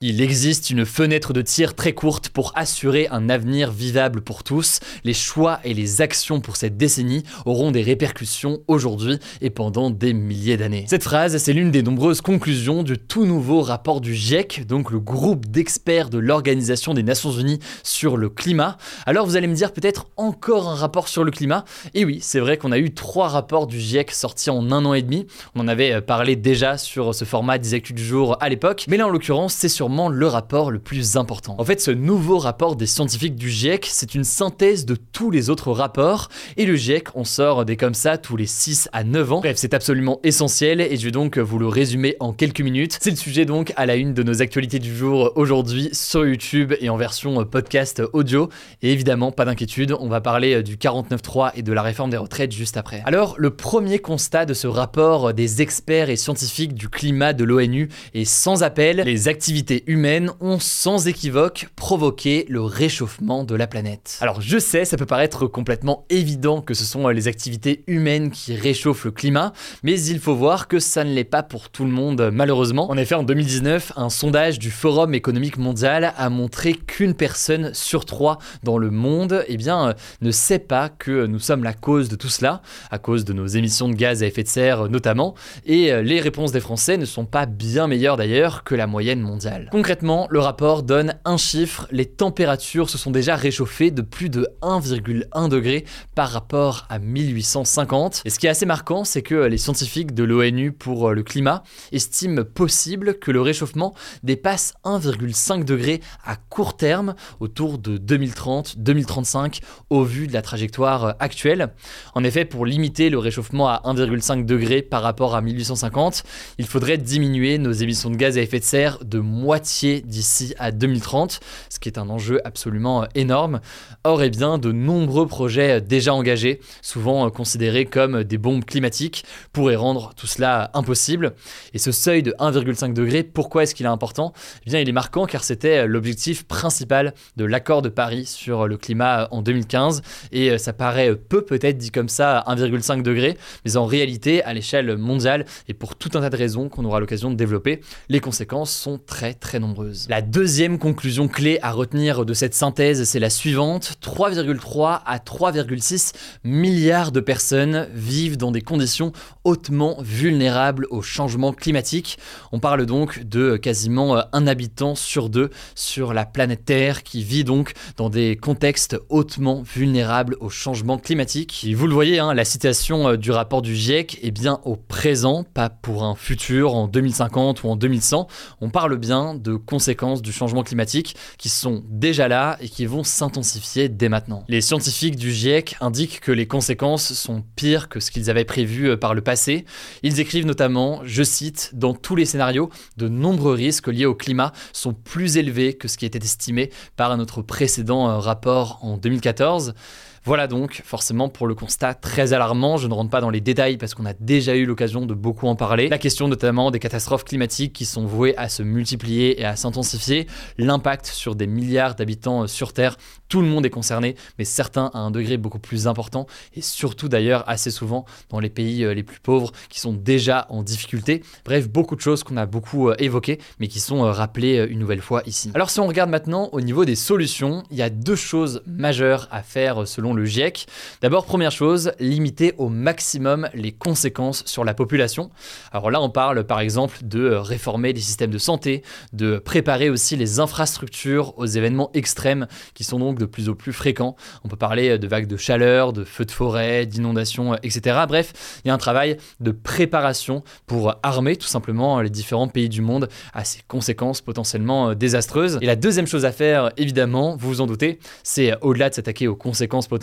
Il existe une fenêtre de tir très courte pour assurer un avenir vivable pour tous. Les choix et les actions pour cette décennie auront des répercussions aujourd'hui et pendant des milliers d'années. Cette phrase, c'est l'une des nombreuses conclusions du tout nouveau rapport du GIEC, donc le groupe d'experts de l'Organisation des Nations Unies sur le climat. Alors vous allez me dire peut-être encore un rapport sur le climat. Et oui, c'est vrai qu'on a eu trois rapports du GIEC sortis en un an et demi. On en avait parlé déjà sur ce format des actus du jour à l'époque. Mais là en l'occurrence, c'est sur le rapport le plus important. En fait, ce nouveau rapport des scientifiques du GIEC, c'est une synthèse de tous les autres rapports, et le GIEC on sort des comme ça tous les 6 à 9 ans. Bref, c'est absolument essentiel, et je vais donc vous le résumer en quelques minutes. C'est le sujet donc à la une de nos actualités du jour aujourd'hui sur YouTube et en version podcast audio. Et évidemment, pas d'inquiétude, on va parler du 49.3 et de la réforme des retraites juste après. Alors, le premier constat de ce rapport des experts et scientifiques du climat de l'ONU est sans appel, les activités humaines ont sans équivoque provoqué le réchauffement de la planète. Alors je sais, ça peut paraître complètement évident que ce sont les activités humaines qui réchauffent le climat, mais il faut voir que ça ne l'est pas pour tout le monde malheureusement. En effet, en 2019, un sondage du Forum économique mondial a montré qu'une personne sur trois dans le monde eh bien, ne sait pas que nous sommes la cause de tout cela, à cause de nos émissions de gaz à effet de serre notamment, et les réponses des Français ne sont pas bien meilleures d'ailleurs que la moyenne mondiale. Concrètement, le rapport donne un chiffre, les températures se sont déjà réchauffées de plus de 1,1 degré par rapport à 1850. Et ce qui est assez marquant, c'est que les scientifiques de l'ONU pour le climat estiment possible que le réchauffement dépasse 1,5 degré à court terme, autour de 2030-2035, au vu de la trajectoire actuelle. En effet, pour limiter le réchauffement à 1,5 degré par rapport à 1850, il faudrait diminuer nos émissions de gaz à effet de serre de moitié d'ici à 2030, ce qui est un enjeu absolument euh, énorme. Or, eh bien, de nombreux projets déjà engagés, souvent euh, considérés comme des bombes climatiques, pourraient rendre tout cela impossible. Et ce seuil de 1,5 degré, pourquoi est-ce qu'il est important? Eh bien, il est marquant car c'était euh, l'objectif principal de l'accord de Paris sur le climat en 2015. Et ça paraît peu peut-être dit comme ça 1,5 degré, mais en réalité, à l'échelle mondiale, et pour tout un tas de raisons qu'on aura l'occasion de développer, les conséquences sont très très nombreuses. La deuxième conclusion clé à retenir de cette synthèse, c'est la suivante. 3,3 à 3,6 milliards de personnes vivent dans des conditions hautement vulnérables au changement climatique. On parle donc de quasiment un habitant sur deux sur la planète Terre qui vit donc dans des contextes hautement vulnérables au changement climatique. Et vous le voyez, hein, la citation euh, du rapport du GIEC est bien au présent, pas pour un futur en 2050 ou en 2100. On parle bien de conséquences du changement climatique qui sont déjà là et qui vont s'intensifier dès maintenant. Les scientifiques du GIEC indiquent que les conséquences sont pires que ce qu'ils avaient prévu euh, par le passé. Ils écrivent notamment, je cite, dans tous les scénarios, de nombreux risques liés au climat sont plus élevés que ce qui était estimé par notre précédent euh, rapport en 2014. Voilà donc forcément pour le constat très alarmant, je ne rentre pas dans les détails parce qu'on a déjà eu l'occasion de beaucoup en parler. La question notamment des catastrophes climatiques qui sont vouées à se multiplier et à s'intensifier, l'impact sur des milliards d'habitants euh, sur Terre, tout le monde est concerné, mais certains à un degré beaucoup plus important et surtout d'ailleurs assez souvent dans les pays euh, les plus pauvres qui sont déjà en difficulté. Bref, beaucoup de choses qu'on a beaucoup euh, évoquées mais qui sont rappelées une nouvelle fois ici. Alors si on regarde maintenant au niveau des solutions, il y a deux choses majeures à faire selon le GIEC. D'abord, première chose, limiter au maximum les conséquences sur la population. Alors là, on parle par exemple de réformer les systèmes de santé, de préparer aussi les infrastructures aux événements extrêmes qui sont donc de plus en plus fréquents. On peut parler de vagues de chaleur, de feux de forêt, d'inondations, etc. Bref, il y a un travail de préparation pour armer tout simplement les différents pays du monde à ces conséquences potentiellement désastreuses. Et la deuxième chose à faire, évidemment, vous vous en doutez, c'est au-delà de s'attaquer aux conséquences potentielles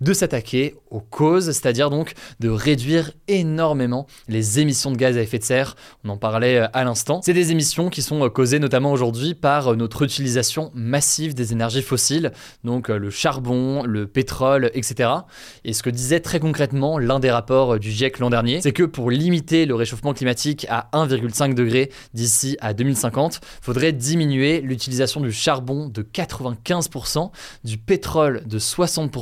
de s'attaquer aux causes, c'est-à-dire donc de réduire énormément les émissions de gaz à effet de serre. On en parlait euh, à l'instant. C'est des émissions qui sont euh, causées notamment aujourd'hui par euh, notre utilisation massive des énergies fossiles, donc le charbon, le pétrole, etc. Et ce que disait très concrètement l'un des rapports du GIEC l'an dernier, c'est que pour limiter le réchauffement climatique à 1,5 degré d'ici à 2050, il faudrait diminuer l'utilisation du charbon de 95%, du pétrole de 60%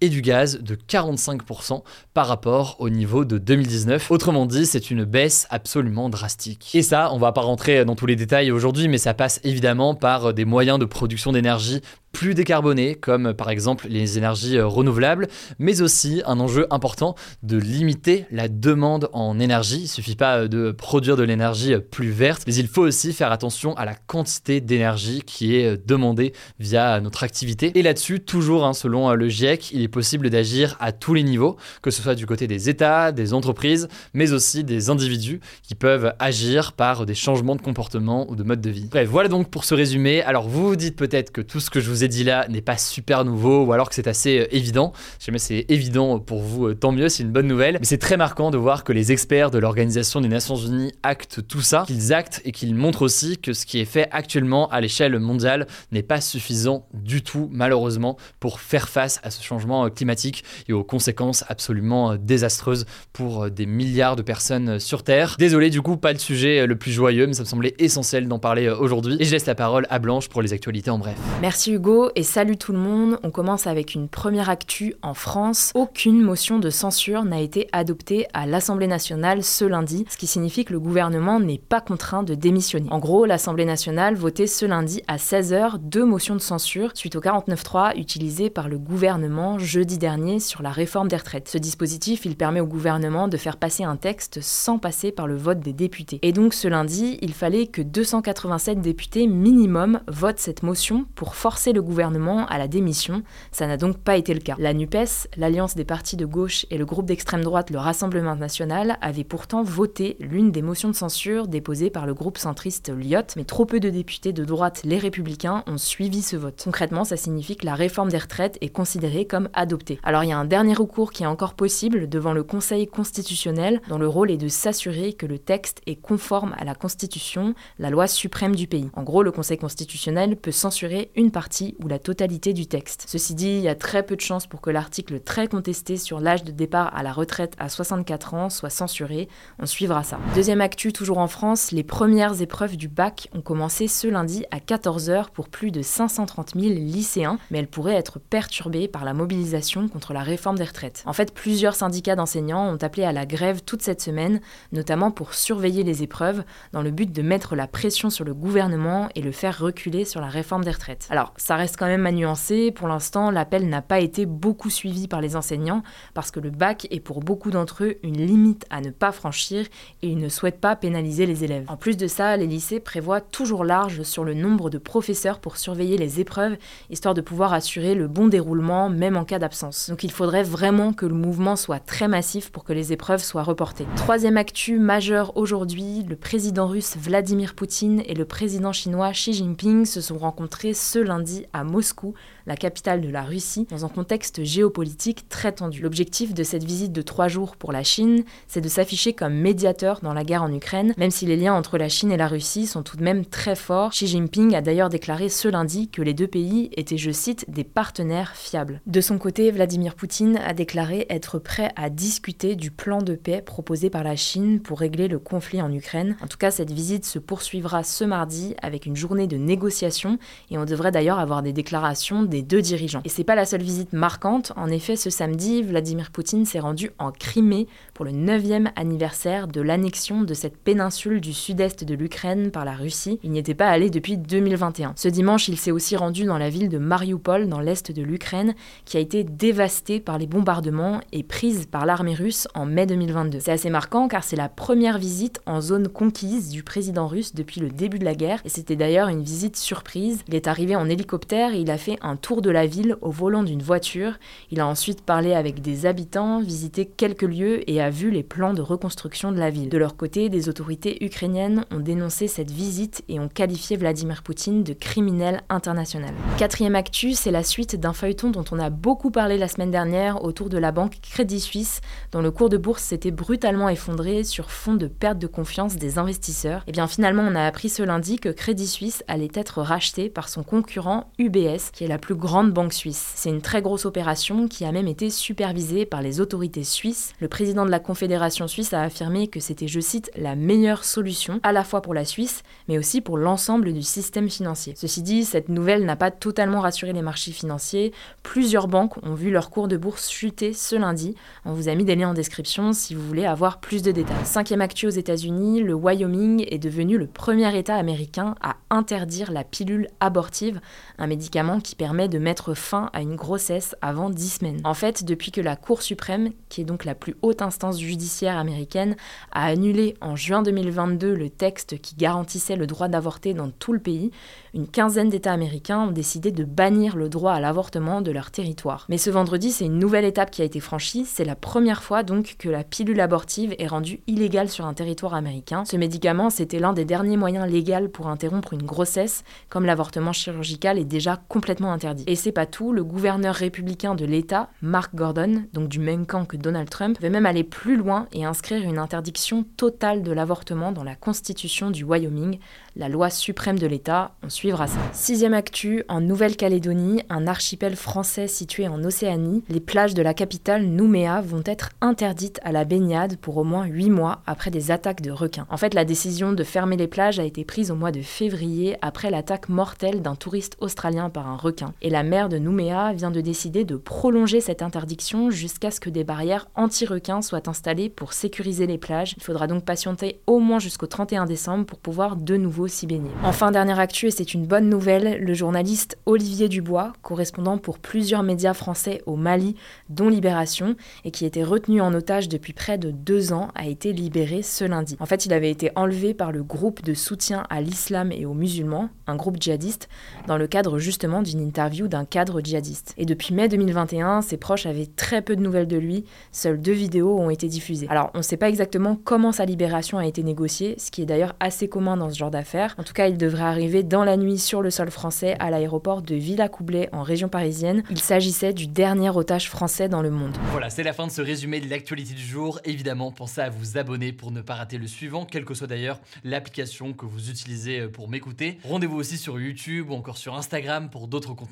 et du gaz de 45% par rapport au niveau de 2019. Autrement dit, c'est une baisse absolument drastique. Et ça, on va pas rentrer dans tous les détails aujourd'hui, mais ça passe évidemment par des moyens de production d'énergie plus décarbonés, comme par exemple les énergies euh, renouvelables, mais aussi un enjeu important de limiter la demande en énergie. Il ne suffit pas euh, de produire de l'énergie euh, plus verte, mais il faut aussi faire attention à la quantité d'énergie qui est demandée via notre activité. Et là-dessus, toujours hein, selon le GIEC, il est possible d'agir à tous les niveaux, que ce soit du côté des États, des entreprises, mais aussi des individus qui peuvent agir par des changements de comportement ou de mode de vie. Bref, voilà donc pour ce résumé. Alors vous vous dites peut-être que tout ce que je vous dit là n'est pas super nouveau ou alors que c'est assez euh, évident. Si jamais c'est évident pour vous, euh, tant mieux, c'est une bonne nouvelle. Mais c'est très marquant de voir que les experts de l'Organisation des Nations Unies actent tout ça, qu'ils actent et qu'ils montrent aussi que ce qui est fait actuellement à l'échelle mondiale n'est pas suffisant du tout, malheureusement, pour faire face à ce changement euh, climatique et aux conséquences absolument désastreuses pour des milliards de personnes sur Terre. Désolé, du coup, pas le sujet le plus joyeux, mais ça me semblait essentiel d'en parler aujourd'hui. Et je laisse la parole à Blanche pour les actualités en bref. Merci Hugo et salut tout le monde. On commence avec une première actu en France. Aucune motion de censure n'a été adoptée à l'Assemblée nationale ce lundi, ce qui signifie que le gouvernement n'est pas contraint de démissionner. En gros, l'Assemblée nationale votait ce lundi à 16h deux motions de censure suite au 49.3 utilisé par le gouvernement jeudi dernier sur la réforme des retraites. Ce dispositif, il permet au gouvernement de faire passer un texte sans passer par le vote des députés. Et donc ce lundi, il fallait que 287 députés minimum votent cette motion pour forcer le gouvernement à la démission. Ça n'a donc pas été le cas. La NUPES, l'alliance des partis de gauche et le groupe d'extrême droite, le Rassemblement national, avaient pourtant voté l'une des motions de censure déposées par le groupe centriste Lyot, mais trop peu de députés de droite, les républicains, ont suivi ce vote. Concrètement, ça signifie que la réforme des retraites est considérée comme adoptée. Alors il y a un dernier recours qui est encore possible devant le Conseil constitutionnel, dont le rôle est de s'assurer que le texte est conforme à la Constitution, la loi suprême du pays. En gros, le Conseil constitutionnel peut censurer une partie ou la totalité du texte. Ceci dit, il y a très peu de chances pour que l'article très contesté sur l'âge de départ à la retraite à 64 ans soit censuré. On suivra ça. Deuxième actu, toujours en France, les premières épreuves du bac ont commencé ce lundi à 14h pour plus de 530 000 lycéens, mais elles pourraient être perturbées par la mobilisation contre la réforme des retraites. En fait, plusieurs syndicats d'enseignants ont appelé à la grève toute cette semaine, notamment pour surveiller les épreuves, dans le but de mettre la pression sur le gouvernement et le faire reculer sur la réforme des retraites. Alors, ça reste quand même à nuancer. Pour l'instant, l'appel n'a pas été beaucoup suivi par les enseignants parce que le bac est pour beaucoup d'entre eux une limite à ne pas franchir et ils ne souhaitent pas pénaliser les élèves. En plus de ça, les lycées prévoient toujours large sur le nombre de professeurs pour surveiller les épreuves, histoire de pouvoir assurer le bon déroulement même en cas d'absence. Donc il faudrait vraiment que le mouvement soit très massif pour que les épreuves soient reportées. Troisième actu majeur aujourd'hui, le président russe Vladimir Poutine et le président chinois Xi Jinping se sont rencontrés ce lundi à Moscou la capitale de la Russie, dans un contexte géopolitique très tendu. L'objectif de cette visite de trois jours pour la Chine, c'est de s'afficher comme médiateur dans la guerre en Ukraine, même si les liens entre la Chine et la Russie sont tout de même très forts. Xi Jinping a d'ailleurs déclaré ce lundi que les deux pays étaient, je cite, des partenaires fiables. De son côté, Vladimir Poutine a déclaré être prêt à discuter du plan de paix proposé par la Chine pour régler le conflit en Ukraine. En tout cas, cette visite se poursuivra ce mardi avec une journée de négociations et on devrait d'ailleurs avoir des déclarations des deux dirigeants. Et c'est pas la seule visite marquante. En effet, ce samedi, Vladimir Poutine s'est rendu en Crimée pour le 9e anniversaire de l'annexion de cette péninsule du sud-est de l'Ukraine par la Russie. Il n'y était pas allé depuis 2021. Ce dimanche, il s'est aussi rendu dans la ville de Mariupol, dans l'est de l'Ukraine, qui a été dévastée par les bombardements et prise par l'armée russe en mai 2022. C'est assez marquant car c'est la première visite en zone conquise du président russe depuis le début de la guerre et c'était d'ailleurs une visite surprise. Il est arrivé en hélicoptère et il a fait un tour de la ville au volant d'une voiture. Il a ensuite parlé avec des habitants, visité quelques lieux et a vu les plans de reconstruction de la ville. De leur côté, des autorités ukrainiennes ont dénoncé cette visite et ont qualifié Vladimir Poutine de criminel international. Quatrième actu, c'est la suite d'un feuilleton dont on a beaucoup parlé la semaine dernière autour de la banque Crédit Suisse, dont le cours de bourse s'était brutalement effondré sur fond de perte de confiance des investisseurs. Et eh bien finalement, on a appris ce lundi que Crédit Suisse allait être racheté par son concurrent UBS, qui est la plus grande banque suisse. C'est une très grosse opération qui a même été supervisée par les autorités suisses. Le président de la Confédération suisse a affirmé que c'était, je cite, la meilleure solution à la fois pour la Suisse, mais aussi pour l'ensemble du système financier. Ceci dit, cette nouvelle n'a pas totalement rassuré les marchés financiers. Plusieurs banques ont vu leur cours de bourse chuter ce lundi. On vous a mis des liens en description si vous voulez avoir plus de détails. Cinquième actu aux États-Unis, le Wyoming est devenu le premier État américain à interdire la pilule abortive, un médicament qui permet de mettre fin à une grossesse avant 10 semaines. En fait, depuis que la Cour suprême, qui est donc la plus haute instance judiciaire américaine, a annulé en juin 2022 le texte qui garantissait le droit d'avorter dans tout le pays, une quinzaine d'États américains ont décidé de bannir le droit à l'avortement de leur territoire. Mais ce vendredi, c'est une nouvelle étape qui a été franchie. C'est la première fois donc que la pilule abortive est rendue illégale sur un territoire américain. Ce médicament, c'était l'un des derniers moyens légaux pour interrompre une grossesse, comme l'avortement chirurgical est déjà complètement interdit. Et c'est pas tout, le gouverneur républicain de l'État, Mark Gordon, donc du même camp que Donald Trump, veut même aller plus loin et inscrire une interdiction totale de l'avortement dans la constitution du Wyoming, la loi suprême de l'État. On suivra ça. Sixième actu, en Nouvelle-Calédonie, un archipel français situé en Océanie, les plages de la capitale Nouméa vont être interdites à la baignade pour au moins 8 mois après des attaques de requins. En fait, la décision de fermer les plages a été prise au mois de février après l'attaque mortelle d'un touriste australien par un requin. Et la maire de Nouméa vient de décider de prolonger cette interdiction jusqu'à ce que des barrières anti-requins soient installées pour sécuriser les plages. Il faudra donc patienter au moins jusqu'au 31 décembre pour pouvoir de nouveau s'y baigner. Enfin, dernière actu, et c'est une bonne nouvelle, le journaliste Olivier Dubois, correspondant pour plusieurs médias français au Mali, dont Libération, et qui était retenu en otage depuis près de deux ans, a été libéré ce lundi. En fait, il avait été enlevé par le groupe de soutien à l'islam et aux musulmans, un groupe djihadiste, dans le cadre justement d'une interview d'un cadre djihadiste. Et depuis mai 2021, ses proches avaient très peu de nouvelles de lui, seules deux vidéos ont été diffusées. Alors, on ne sait pas exactement comment sa libération a été négociée, ce qui est d'ailleurs assez commun dans ce genre d'affaires en tout cas, il devrait arriver dans la nuit sur le sol français à l'aéroport de Villacoublay en région parisienne. Il s'agissait du dernier otage français dans le monde. Voilà, c'est la fin de ce résumé de l'actualité du jour. Évidemment, pensez à vous abonner pour ne pas rater le suivant, quelle que soit d'ailleurs l'application que vous utilisez euh, pour m'écouter. Rendez-vous aussi sur YouTube ou encore sur Instagram pour d'autres contenus